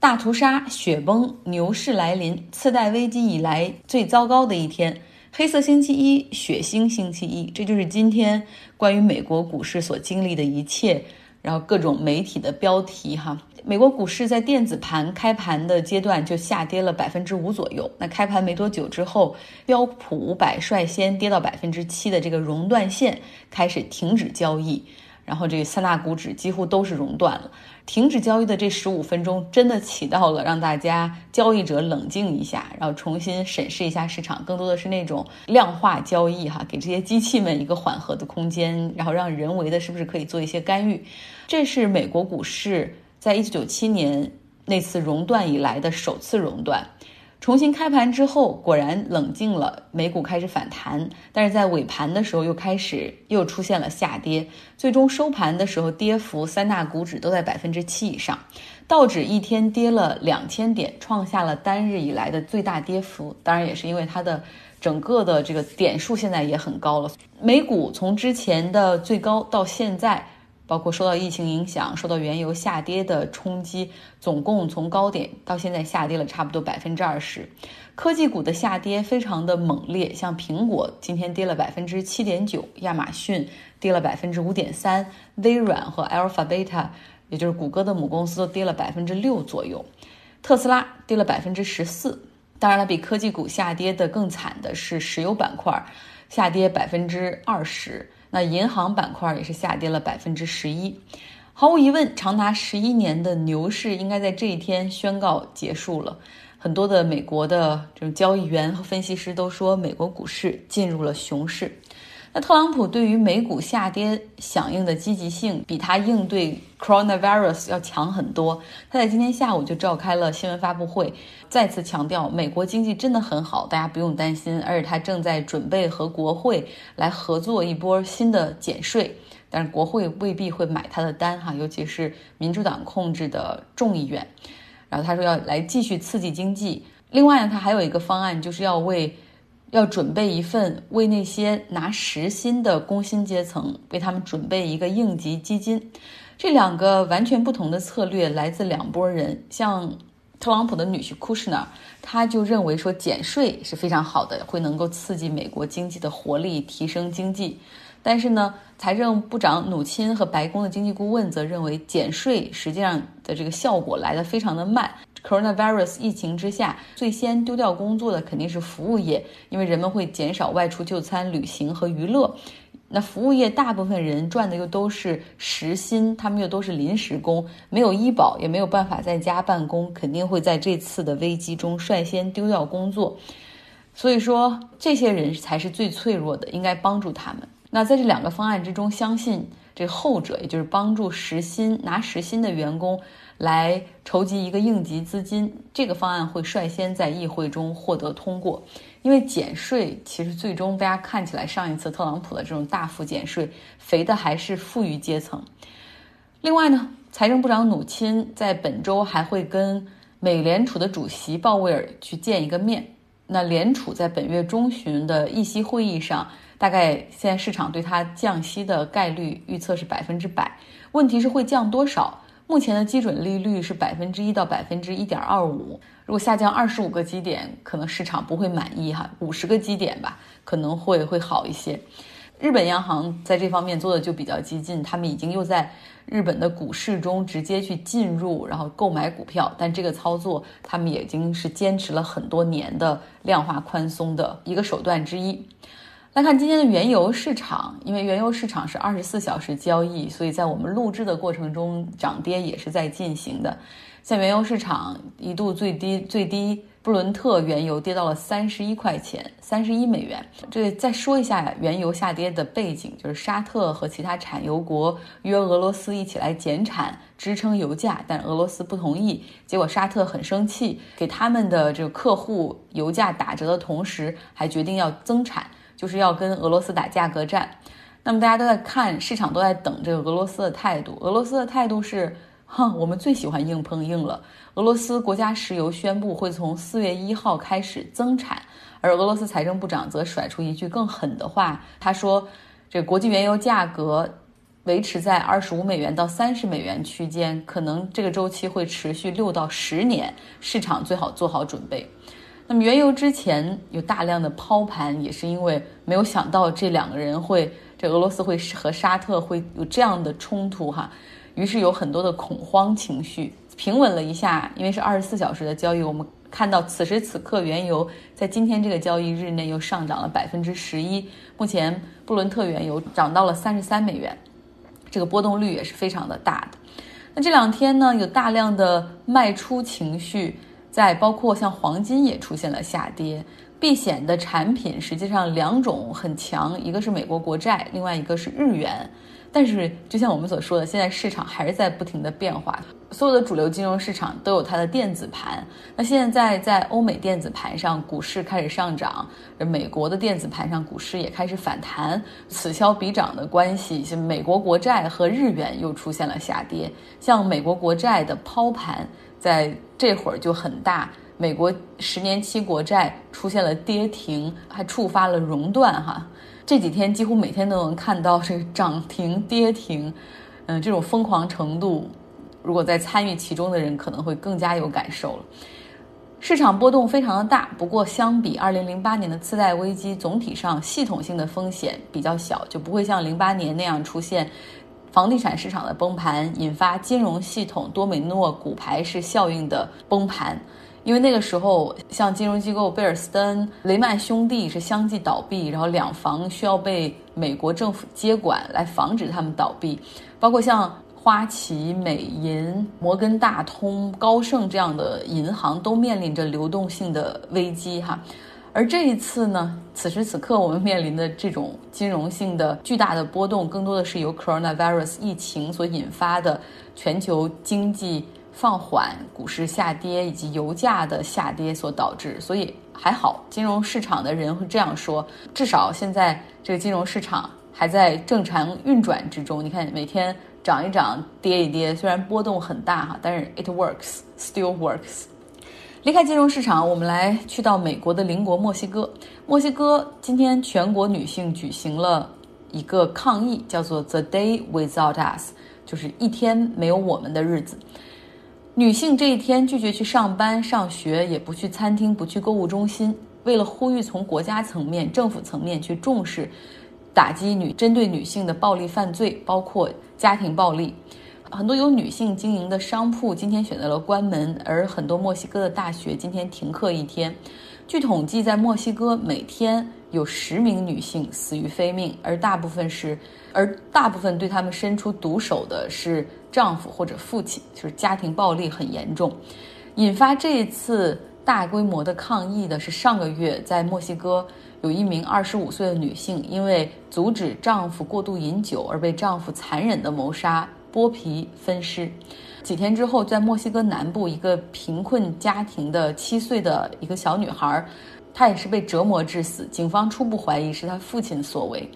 大屠杀、雪崩、牛市来临，次贷危机以来最糟糕的一天。黑色星期一，血腥星期一，这就是今天关于美国股市所经历的一切。然后各种媒体的标题哈，美国股市在电子盘开盘的阶段就下跌了百分之五左右。那开盘没多久之后，标普五百率先跌到百分之七的这个熔断线开始停止交易。然后这个三大股指几乎都是熔断了，停止交易的这十五分钟真的起到了让大家交易者冷静一下，然后重新审视一下市场，更多的是那种量化交易哈，给这些机器们一个缓和的空间，然后让人为的是不是可以做一些干预？这是美国股市在一九九七年那次熔断以来的首次熔断。重新开盘之后，果然冷静了，美股开始反弹，但是在尾盘的时候又开始又出现了下跌，最终收盘的时候跌幅三大股指都在百分之七以上，道指一天跌了两千点，创下了单日以来的最大跌幅，当然也是因为它的整个的这个点数现在也很高了，美股从之前的最高到现在。包括受到疫情影响、受到原油下跌的冲击，总共从高点到现在下跌了差不多百分之二十。科技股的下跌非常的猛烈，像苹果今天跌了百分之七点九，亚马逊跌了百分之五点三，微软和 Alphabet，也就是谷歌的母公司都跌了百分之六左右，特斯拉跌了百分之十四。当然了，比科技股下跌的更惨的是石油板块，下跌百分之二十。那银行板块也是下跌了百分之十一，毫无疑问，长达十一年的牛市应该在这一天宣告结束了。很多的美国的这种交易员和分析师都说，美国股市进入了熊市。那特朗普对于美股下跌响应的积极性，比他应对 coronavirus 要强很多。他在今天下午就召开了新闻发布会，再次强调美国经济真的很好，大家不用担心。而且他正在准备和国会来合作一波新的减税，但是国会未必会买他的单哈，尤其是民主党控制的众议院。然后他说要来继续刺激经济。另外呢，他还有一个方案，就是要为。要准备一份为那些拿时薪的工薪阶层，为他们准备一个应急基金。这两个完全不同的策略来自两拨人。像特朗普的女婿库什纳，他就认为说减税是非常好的，会能够刺激美国经济的活力，提升经济。但是呢，财政部长努钦和白宫的经济顾问则认为，减税实际上的这个效果来得非常的慢。Coronavirus 疫情之下，最先丢掉工作的肯定是服务业，因为人们会减少外出就餐、旅行和娱乐。那服务业大部分人赚的又都是时薪，他们又都是临时工，没有医保，也没有办法在家办公，肯定会在这次的危机中率先丢掉工作。所以说，这些人才是最脆弱的，应该帮助他们。那在这两个方案之中，相信这后者，也就是帮助时薪拿时薪的员工。来筹集一个应急资金，这个方案会率先在议会中获得通过。因为减税其实最终大家看起来，上一次特朗普的这种大幅减税，肥的还是富裕阶层。另外呢，财政部长努钦在本周还会跟美联储的主席鲍威尔去见一个面。那联储在本月中旬的议息会议上，大概现在市场对它降息的概率预测是百分之百。问题是会降多少？目前的基准利率是百分之一到百分之一点二五，如果下降二十五个基点，可能市场不会满意哈，五十个基点吧，可能会会好一些。日本央行在这方面做的就比较激进，他们已经又在日本的股市中直接去进入，然后购买股票，但这个操作他们已经是坚持了很多年的量化宽松的一个手段之一。来看今天的原油市场，因为原油市场是二十四小时交易，所以在我们录制的过程中，涨跌也是在进行的。像原油市场一度最低最低，布伦特原油跌到了三十一块钱，三十一美元。这再说一下原油下跌的背景，就是沙特和其他产油国约俄罗斯一起来减产支撑油价，但俄罗斯不同意，结果沙特很生气，给他们的这个客户油价打折的同时，还决定要增产。就是要跟俄罗斯打价格战，那么大家都在看，市场都在等这个俄罗斯的态度。俄罗斯的态度是，哼，我们最喜欢硬碰硬了。俄罗斯国家石油宣布会从四月一号开始增产，而俄罗斯财政部长则甩出一句更狠的话，他说，这国际原油价格。维持在二十五美元到三十美元区间，可能这个周期会持续六到十年，市场最好做好准备。那么原油之前有大量的抛盘，也是因为没有想到这两个人会，这俄罗斯会和沙特会有这样的冲突哈，于是有很多的恐慌情绪，平稳了一下，因为是二十四小时的交易，我们看到此时此刻原油在今天这个交易日内又上涨了百分之十一，目前布伦特原油涨到了三十三美元，这个波动率也是非常的大的。那这两天呢，有大量的卖出情绪。在包括像黄金也出现了下跌，避险的产品实际上两种很强，一个是美国国债，另外一个是日元。但是就像我们所说的，现在市场还是在不停的变化，所有的主流金融市场都有它的电子盘。那现在在欧美电子盘上，股市开始上涨，美国的电子盘上股市也开始反弹，此消彼长的关系，像美国国债和日元又出现了下跌，像美国国债的抛盘。在这会儿就很大，美国十年期国债出现了跌停，还触发了熔断哈。这几天几乎每天都能看到这个涨停跌停，嗯，这种疯狂程度，如果在参与其中的人可能会更加有感受了。市场波动非常的大，不过相比二零零八年的次贷危机，总体上系统性的风险比较小，就不会像零八年那样出现。房地产市场的崩盘引发金融系统多米诺骨牌式效应的崩盘，因为那个时候像金融机构贝尔斯登、雷曼兄弟是相继倒闭，然后两房需要被美国政府接管来防止他们倒闭，包括像花旗、美银、摩根大通、高盛这样的银行都面临着流动性的危机哈。而这一次呢，此时此刻我们面临的这种金融性的巨大的波动，更多的是由 coronavirus 疫情所引发的全球经济放缓、股市下跌以及油价的下跌所导致。所以还好，金融市场的人会这样说：至少现在这个金融市场还在正常运转之中。你看，每天涨一涨，跌一跌，虽然波动很大哈，但是 it works, still works。离开金融市场，我们来去到美国的邻国墨西哥。墨西哥今天全国女性举行了一个抗议，叫做 “The Day Without Us”，就是一天没有我们的日子。女性这一天拒绝去上班、上学，也不去餐厅、不去购物中心，为了呼吁从国家层面、政府层面去重视打击女针对女性的暴力犯罪，包括家庭暴力。很多由女性经营的商铺今天选择了关门，而很多墨西哥的大学今天停课一天。据统计，在墨西哥每天有十名女性死于非命，而大部分是，而大部分对他们伸出毒手的是丈夫或者父亲，就是家庭暴力很严重。引发这一次大规模的抗议的是上个月在墨西哥有一名二十五岁的女性，因为阻止丈夫过度饮酒而被丈夫残忍的谋杀。剥皮分尸，几天之后，在墨西哥南部一个贫困家庭的七岁的一个小女孩，她也是被折磨致死。警方初步怀疑是她父亲所为。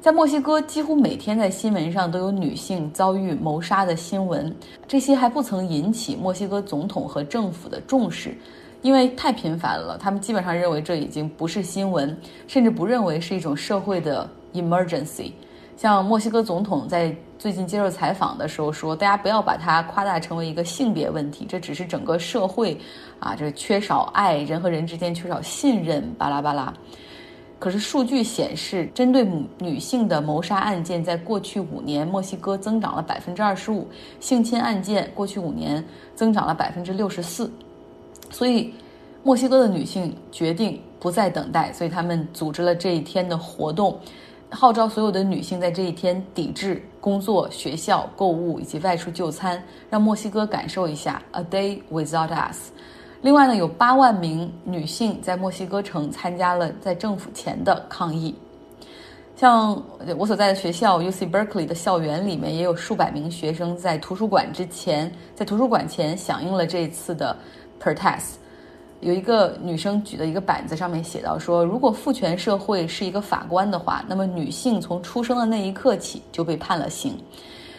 在墨西哥，几乎每天在新闻上都有女性遭遇谋杀的新闻，这些还不曾引起墨西哥总统和政府的重视，因为太频繁了。他们基本上认为这已经不是新闻，甚至不认为是一种社会的 emergency。像墨西哥总统在最近接受采访的时候说：“大家不要把它夸大成为一个性别问题，这只是整个社会，啊，这缺少爱，人和人之间缺少信任，巴拉巴拉。”可是数据显示，针对女性的谋杀案件，在过去五年，墨西哥增长了百分之二十五；性侵案件过去五年增长了百分之六十四。所以，墨西哥的女性决定不再等待，所以他们组织了这一天的活动。号召所有的女性在这一天抵制工作、学校、购物以及外出就餐，让墨西哥感受一下 A Day Without Us。另外呢，有八万名女性在墨西哥城参加了在政府前的抗议。像我所在的学校 U C Berkeley 的校园里面，也有数百名学生在图书馆之前，在图书馆前响应了这一次的 Per test，。有一个女生举的一个板子，上面写到说：“如果父权社会是一个法官的话，那么女性从出生的那一刻起就被判了刑。”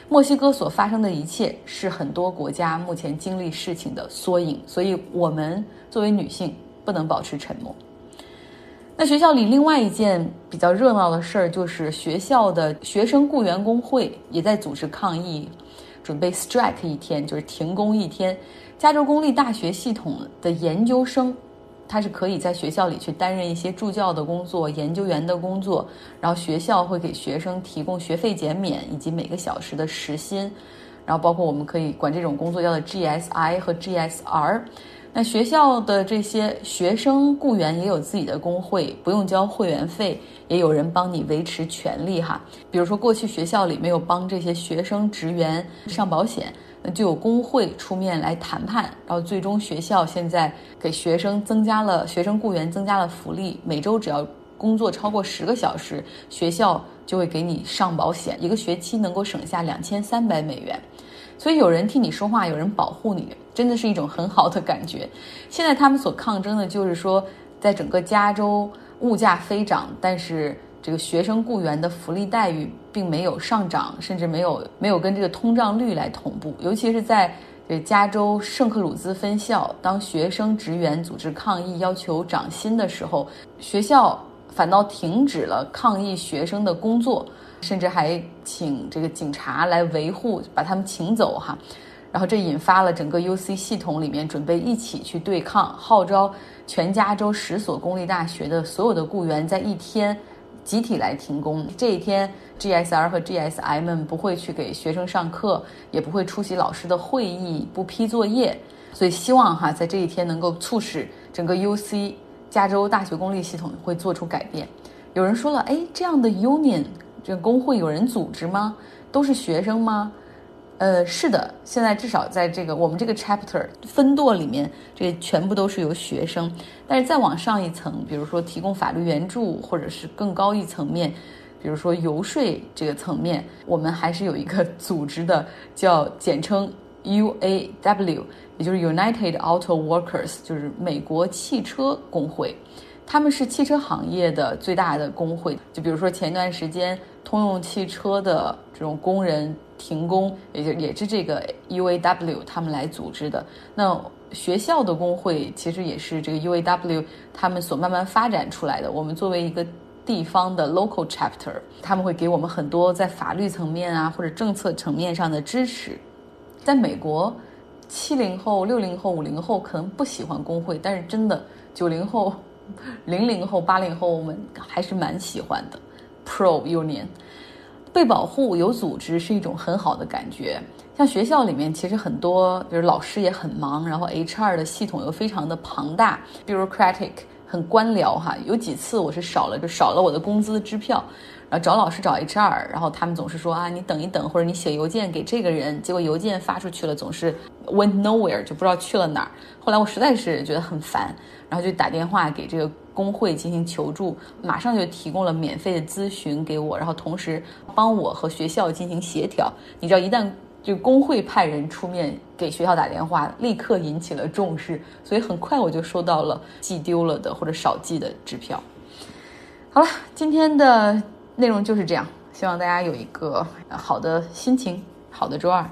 墨西哥所发生的一切是很多国家目前经历事情的缩影，所以我们作为女性不能保持沉默。那学校里另外一件比较热闹的事儿，就是学校的学生雇员工会也在组织抗议，准备 strike 一天，就是停工一天。加州公立大学系统的研究生，他是可以在学校里去担任一些助教的工作、研究员的工作，然后学校会给学生提供学费减免以及每个小时的时薪，然后包括我们可以管这种工作叫做 GSI 和 GSR。那学校的这些学生雇员也有自己的工会，不用交会员费，也有人帮你维持权利哈。比如说过去学校里没有帮这些学生职员上保险。那就有工会出面来谈判，然后最终学校现在给学生增加了学生雇员增加了福利，每周只要工作超过十个小时，学校就会给你上保险，一个学期能够省下两千三百美元。所以有人替你说话，有人保护你，真的是一种很好的感觉。现在他们所抗争的就是说，在整个加州物价飞涨，但是。这个学生雇员的福利待遇并没有上涨，甚至没有没有跟这个通胀率来同步。尤其是在这加州圣克鲁兹分校，当学生职员组织抗议要求涨薪的时候，学校反倒停止了抗议学生的工作，甚至还请这个警察来维护，把他们请走哈。然后这引发了整个 UC 系统里面准备一起去对抗，号召全加州十所公立大学的所有的雇员在一天。集体来停工这一天，GSR 和 GSM 不会去给学生上课，也不会出席老师的会议，不批作业。所以希望哈，在这一天能够促使整个 UC 加州大学公立系统会做出改变。有人说了，哎，这样的 union 这工会有人组织吗？都是学生吗？呃，是的，现在至少在这个我们这个 chapter 分舵里面，这全部都是由学生。但是再往上一层，比如说提供法律援助，或者是更高一层面，比如说游说这个层面，我们还是有一个 组织的，叫简称 UAW，也就是 United Auto Workers，就是美国汽车工会。他们是汽车行业的最大的工会。就比如说前段时间，通用汽车的这种工人。停工，也就也是这个 UAW 他们来组织的。那学校的工会其实也是这个 UAW 他们所慢慢发展出来的。我们作为一个地方的 local chapter，他们会给我们很多在法律层面啊或者政策层面上的支持。在美国，七零后、六零后、五零后可能不喜欢工会，但是真的九零后、零零后、八零后我们还是蛮喜欢的 pro union。被保护有组织是一种很好的感觉。像学校里面，其实很多，比如老师也很忙，然后 HR 的系统又非常的庞大，bureaucratic，很官僚哈。有几次我是少了，就少了我的工资支票，然后找老师找 HR，然后他们总是说啊，你等一等，或者你写邮件给这个人，结果邮件发出去了，总是 went nowhere，就不知道去了哪儿。后来我实在是觉得很烦，然后就打电话给这个。工会进行求助，马上就提供了免费的咨询给我，然后同时帮我和学校进行协调。你知道，一旦就工会派人出面给学校打电话，立刻引起了重视，所以很快我就收到了寄丢了的或者少寄的支票。好了，今天的内容就是这样，希望大家有一个好的心情，好的周二。